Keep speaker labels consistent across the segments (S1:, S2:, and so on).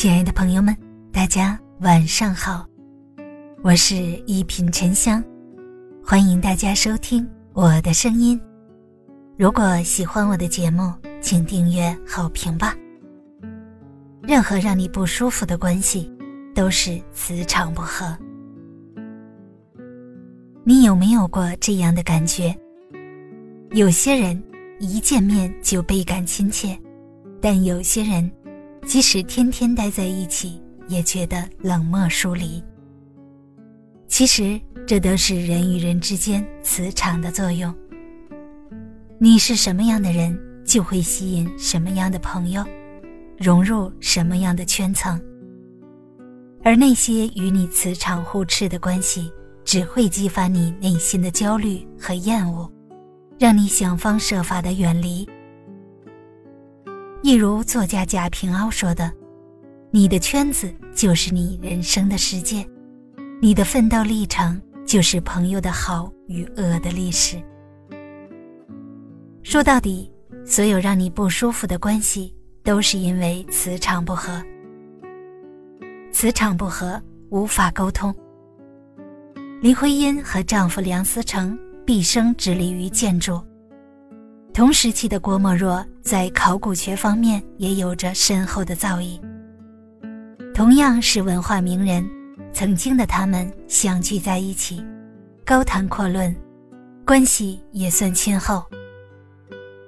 S1: 亲爱的朋友们，大家晚上好，我是一品沉香，欢迎大家收听我的声音。如果喜欢我的节目，请订阅好评吧。任何让你不舒服的关系，都是磁场不合。你有没有过这样的感觉？有些人一见面就倍感亲切，但有些人。即使天天待在一起，也觉得冷漠疏离。其实，这都是人与人之间磁场的作用。你是什么样的人，就会吸引什么样的朋友，融入什么样的圈层。而那些与你磁场互斥的关系，只会激发你内心的焦虑和厌恶，让你想方设法的远离。一如作家贾平凹说的：“你的圈子就是你人生的世界，你的奋斗历程就是朋友的好与恶的历史。”说到底，所有让你不舒服的关系，都是因为磁场不合。磁场不合，无法沟通。林徽因和丈夫梁思成毕生致力于建筑。同时期的郭沫若在考古学方面也有着深厚的造诣。同样是文化名人，曾经的他们相聚在一起，高谈阔论，关系也算亲厚。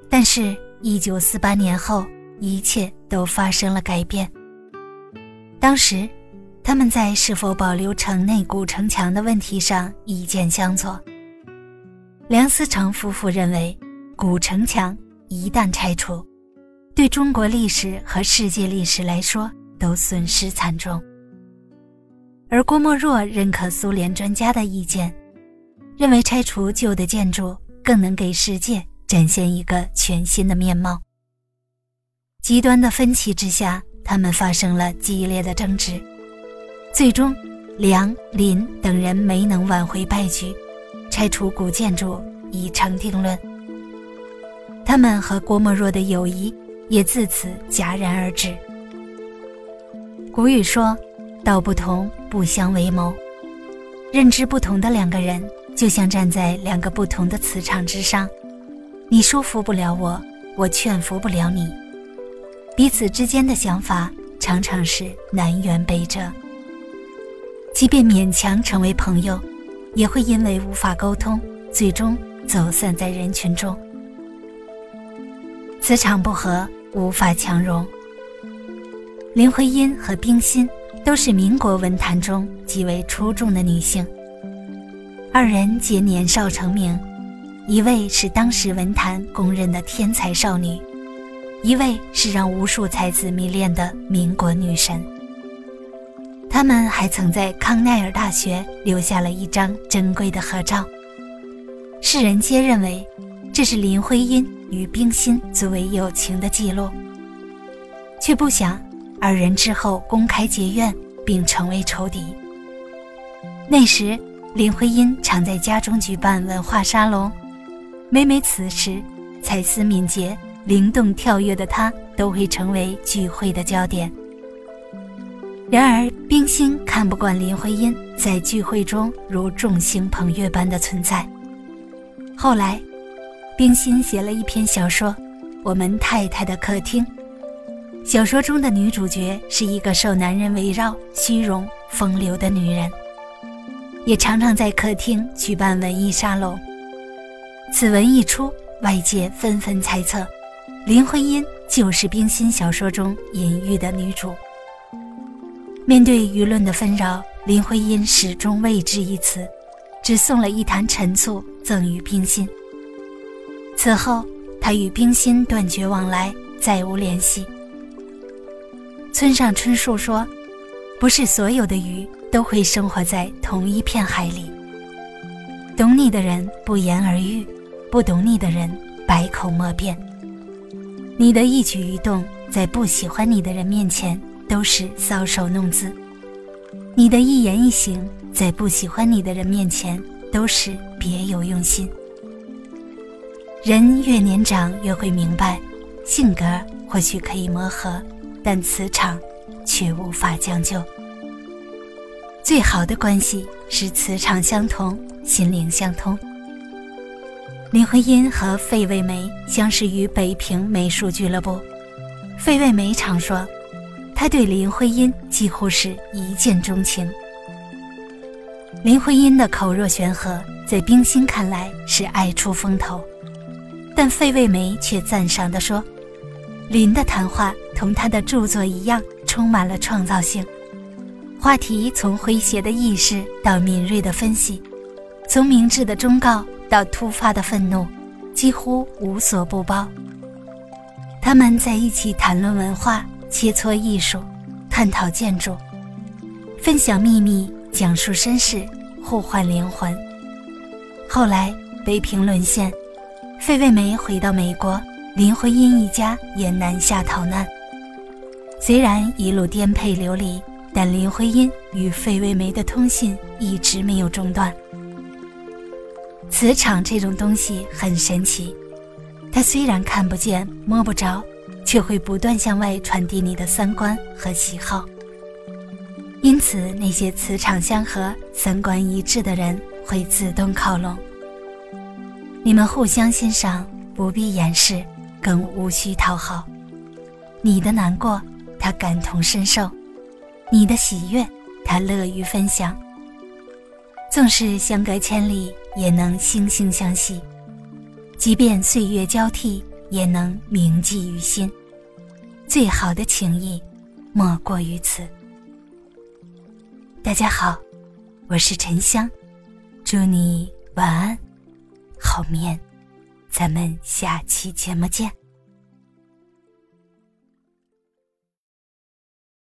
S1: 但是，一九四八年后，一切都发生了改变。当时，他们在是否保留城内古城墙的问题上意见相左。梁思成夫妇认为。古城墙一旦拆除，对中国历史和世界历史来说都损失惨重。而郭沫若认可苏联专家的意见，认为拆除旧的建筑更能给世界展现一个全新的面貌。极端的分歧之下，他们发生了激烈的争执，最终梁林等人没能挽回败局，拆除古建筑已成定论。他们和郭沫若的友谊也自此戛然而止。古语说：“道不同不相为谋。”认知不同的两个人，就像站在两个不同的磁场之上，你说服不了我，我劝服不了你，彼此之间的想法常常是南辕北辙。即便勉强成为朋友，也会因为无法沟通，最终走散在人群中。磁场不合，无法强融。林徽因和冰心都是民国文坛中极为出众的女性，二人皆年少成名，一位是当时文坛公认的天才少女，一位是让无数才子迷恋的民国女神。他们还曾在康奈尔大学留下了一张珍贵的合照，世人皆认为这是林徽因。与冰心作为友情的记录，却不想二人之后公开结怨，并成为仇敌。那时，林徽因常在家中举办文化沙龙，每每此时，才思敏捷、灵动跳跃的她都会成为聚会的焦点。然而，冰心看不惯林徽因在聚会中如众星捧月般的存在，后来。冰心写了一篇小说《我们太太的客厅》。小说中的女主角是一个受男人围绕、虚荣风流的女人，也常常在客厅举办文艺沙龙。此文一出，外界纷纷猜测，林徽因就是冰心小说中隐喻的女主。面对舆论的纷扰，林徽因始终未置一词，只送了一坛陈醋赠予冰心。此后，他与冰心断绝往来，再无联系。村上春树说：“不是所有的鱼都会生活在同一片海里。懂你的人不言而喻，不懂你的人百口莫辩。你的一举一动，在不喜欢你的人面前都是搔首弄姿；你的一言一行，在不喜欢你的人面前都是别有用心。”人越年长，越会明白，性格或许可以磨合，但磁场却无法将就。最好的关系是磁场相同，心灵相通。林徽因和费慰梅相识于北平美术俱乐部，费慰梅常说，他对林徽因几乎是一见钟情。林徽因的口若悬河，在冰心看来是爱出风头，但费慰梅却赞赏地说：“林的谈话同他的著作一样，充满了创造性。话题从诙谐的意识到敏锐的分析，从明智的忠告到突发的愤怒，几乎无所不包。他们在一起谈论文化，切磋艺术，探讨建筑，分享秘密。”讲述身世，互换灵魂。后来北平沦陷，费慰梅回到美国，林徽因一家也南下逃难。虽然一路颠沛流离，但林徽因与费慰梅的通信一直没有中断。磁场这种东西很神奇，它虽然看不见摸不着，却会不断向外传递你的三观和喜好。因此，那些磁场相合、三观一致的人会自动靠拢。你们互相欣赏，不必掩饰，更无需讨好。你的难过，他感同身受；你的喜悦，他乐于分享。纵使相隔千里，也能惺惺相惜；即便岁月交替，也能铭记于心。最好的情谊，莫过于此。大家好，我是沉香，祝你晚安，好眠，咱们下期节目见。